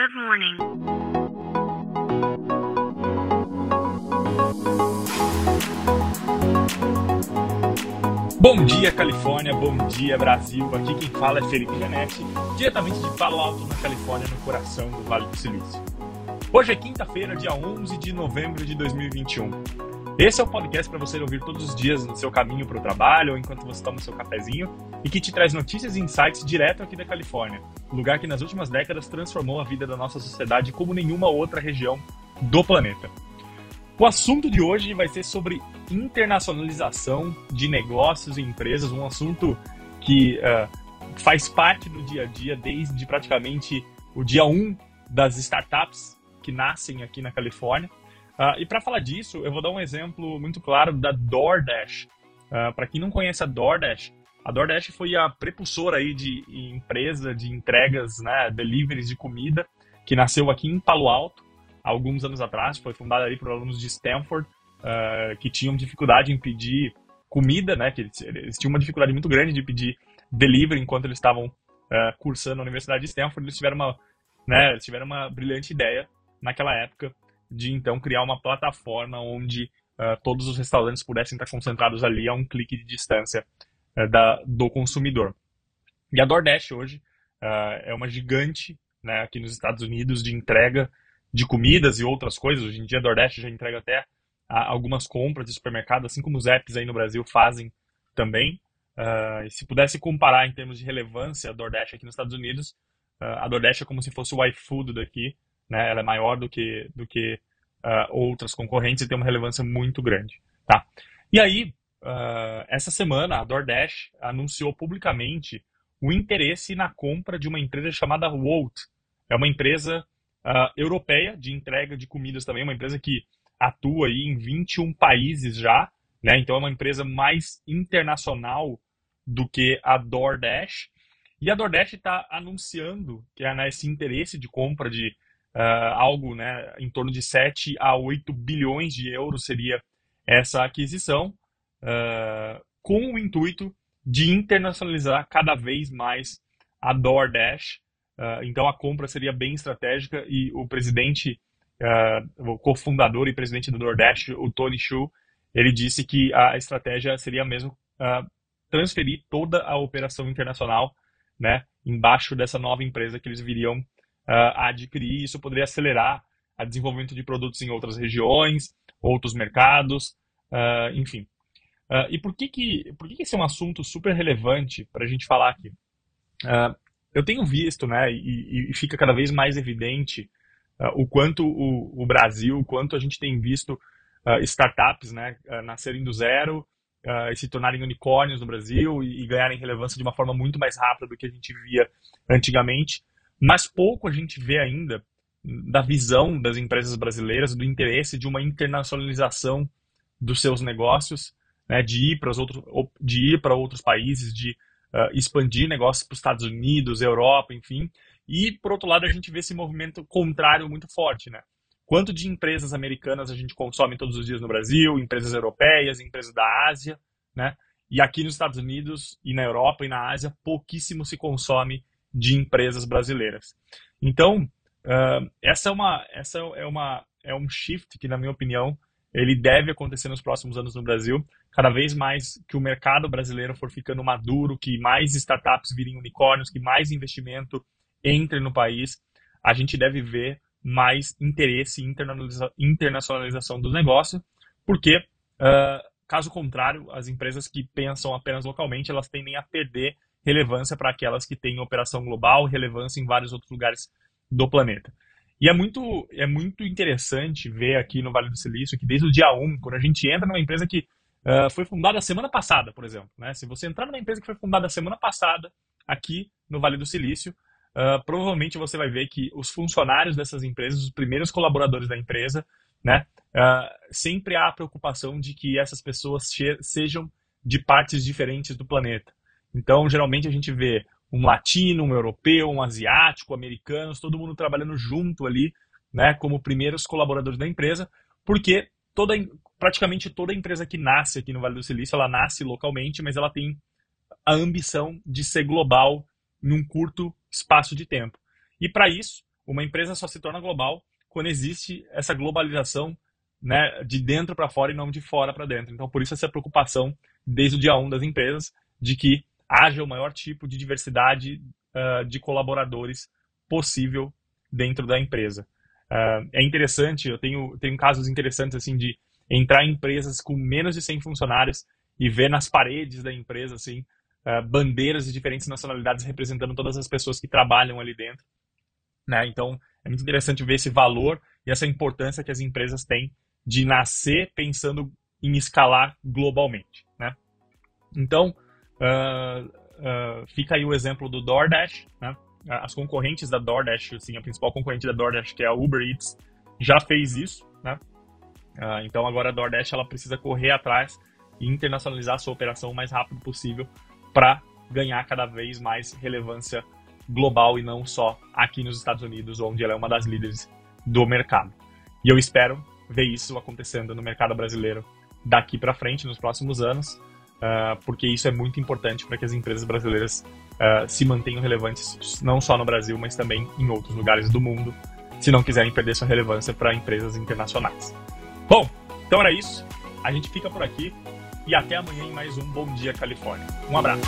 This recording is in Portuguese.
Good morning. Bom dia, Califórnia. Bom dia, Brasil. Aqui quem fala é Felipe Janetti, diretamente de Palo Alto, na Califórnia, no coração do Vale do Silício. Hoje é quinta-feira, dia 11 de novembro de 2021. Esse é o podcast para você ouvir todos os dias no seu caminho para o trabalho ou enquanto você toma o seu cafezinho e que te traz notícias e insights direto aqui da Califórnia, lugar que nas últimas décadas transformou a vida da nossa sociedade como nenhuma outra região do planeta. O assunto de hoje vai ser sobre internacionalização de negócios e empresas, um assunto que uh, faz parte do dia a dia desde praticamente o dia 1 das startups que nascem aqui na Califórnia. Uh, e para falar disso, eu vou dar um exemplo muito claro da DoorDash. Uh, para quem não conhece a DoorDash, a DoorDash foi a prepulsora aí de empresa de entregas, né, deliveries de comida, que nasceu aqui em Palo Alto alguns anos atrás, foi fundada aí por alunos de Stanford, uh, que tinham dificuldade em pedir comida, né, que eles, eles, tinham uma dificuldade muito grande de pedir delivery enquanto eles estavam uh, cursando na Universidade de Stanford, eles tiveram uma, né, eles tiveram uma brilhante ideia naquela época de então criar uma plataforma onde uh, todos os restaurantes pudessem estar concentrados ali a um clique de distância da, do consumidor. E a DoorDash hoje é uma gigante né, aqui nos Estados Unidos de entrega de comidas e outras coisas. Hoje em dia a DoorDash já entrega até algumas compras de supermercado, assim como os apps aí no Brasil fazem também. Uh, se pudesse comparar em termos de relevância a DoorDash aqui nos Estados Unidos, uh, a DoorDash é como se fosse o iFood daqui, né? Ela é maior do que, do que uh, outras concorrentes e tem uma relevância muito grande, tá? E aí, essa semana, a DoorDash anunciou publicamente o interesse na compra de uma empresa chamada Wolt. É uma empresa europeia de entrega de comidas também, uma empresa que atua aí em 21 países já, né? Então é uma empresa mais internacional do que a DoorDash. E a DoorDash está anunciando que é né, esse interesse de compra de uh, algo né, em torno de 7 a 8 bilhões de euros seria essa aquisição, uh, com o intuito de internacionalizar cada vez mais a DoorDash. Uh, então a compra seria bem estratégica e o presidente o cofundador e presidente do Nordeste, o Tony Shu, ele disse que a estratégia seria mesmo transferir toda a operação internacional né, embaixo dessa nova empresa que eles viriam a adquirir. Isso poderia acelerar o desenvolvimento de produtos em outras regiões, outros mercados, uh, enfim. Uh, e por que que, por que que esse é um assunto super relevante para a gente falar aqui? eu tenho visto, né, e, e, fica cada vez mais evidente uh, o quanto o, o, Brasil, o quanto a gente tem visto uh, startups né, uh, nascerem do zero e se tornarem unicórnios no Brasil e, e, ganharem relevância de uma forma muito mais rápida do que a gente via antigamente. Mas pouco a gente vê ainda da visão das empresas brasileiras, do interesse de uma internacionalização dos seus negócios, né, de ir para os outros, de ir para outros países, de uh, expandir negócios para os Estados Unidos, Europa, enfim, e, por outro lado, a gente vê esse movimento contrário muito forte, né? Quanto de empresas americanas a gente consome todos os dias no Brasil, empresas europeias, empresas da Ásia, né? E aqui nos Estados Unidos e na Europa e na Ásia, pouquíssimo se consome de empresas brasileiras. Então, uh, essa é uma, essa é uma, é um shift que, na minha opinião, ele deve acontecer nos próximos anos no Brasil. Cada vez mais que o mercado brasileiro for ficando maduro, que mais startups virem unicórnios, que mais investimento entre no país, a gente deve ver mais interesse internaliza internacionalização do negócio, porque, uh, caso contrário, as empresas que pensam apenas localmente, elas tendem a perder relevância para aquelas que têm operação global, relevância em vários outros lugares do planeta. E é muito, é muito interessante ver aqui no Vale do Silício que desde o dia 1, quando a gente entra numa empresa que uh, foi fundada semana passada, por exemplo, né? se você entrar numa empresa que foi fundada semana passada aqui no Vale do Silício, uh, provavelmente você vai ver que os funcionários dessas empresas, os primeiros colaboradores da empresa, né, uh, sempre há a preocupação de que essas pessoas sejam de partes diferentes do planeta. Então, geralmente a gente vê um latino, um europeu, um asiático, americanos, todo mundo trabalhando junto ali, né, como primeiros colaboradores da empresa, porque toda, praticamente toda empresa que nasce aqui no Vale do Silício, ela nasce localmente, mas ela tem a ambição de ser global num curto espaço de tempo. E para isso, uma empresa só se torna global quando existe essa globalização né, de dentro para fora e não de fora para dentro. Então, por isso essa preocupação desde o dia 1 das empresas de que haja o maior tipo de diversidade uh, de colaboradores possível dentro da empresa. Uh, é interessante, eu tenho, tenho casos interessantes assim de entrar em empresas com menos de 100 funcionários e ver nas paredes da empresa assim uh, bandeiras de diferentes nacionalidades representando todas as pessoas que trabalham ali dentro. Né? Então, é muito interessante ver esse valor e essa importância que as empresas têm de nascer pensando em escalar globalmente. Né? Então, uh, fica aí o exemplo do DoorDash. Né? As concorrentes da DoorDash, assim, a principal concorrente da DoorDash, que é a Uber Eats, já fez isso. Né? Uh, então, agora a DoorDash ela precisa correr atrás e internacionalizar a sua operação o mais rápido possível para ganhar cada vez mais relevância global e não só aqui nos Estados Unidos, onde ela é uma das líderes do mercado. E eu espero ver isso acontecendo no mercado brasileiro daqui para frente, nos próximos anos, uh, porque isso é muito importante para que as empresas brasileiras uh, se mantenham relevantes, não só no Brasil, mas também em outros lugares do mundo, se não quiserem perder sua relevância para empresas internacionais. Bom, então era isso. A gente fica por aqui e até amanhã em mais um Bom Dia Califórnia. Um abraço.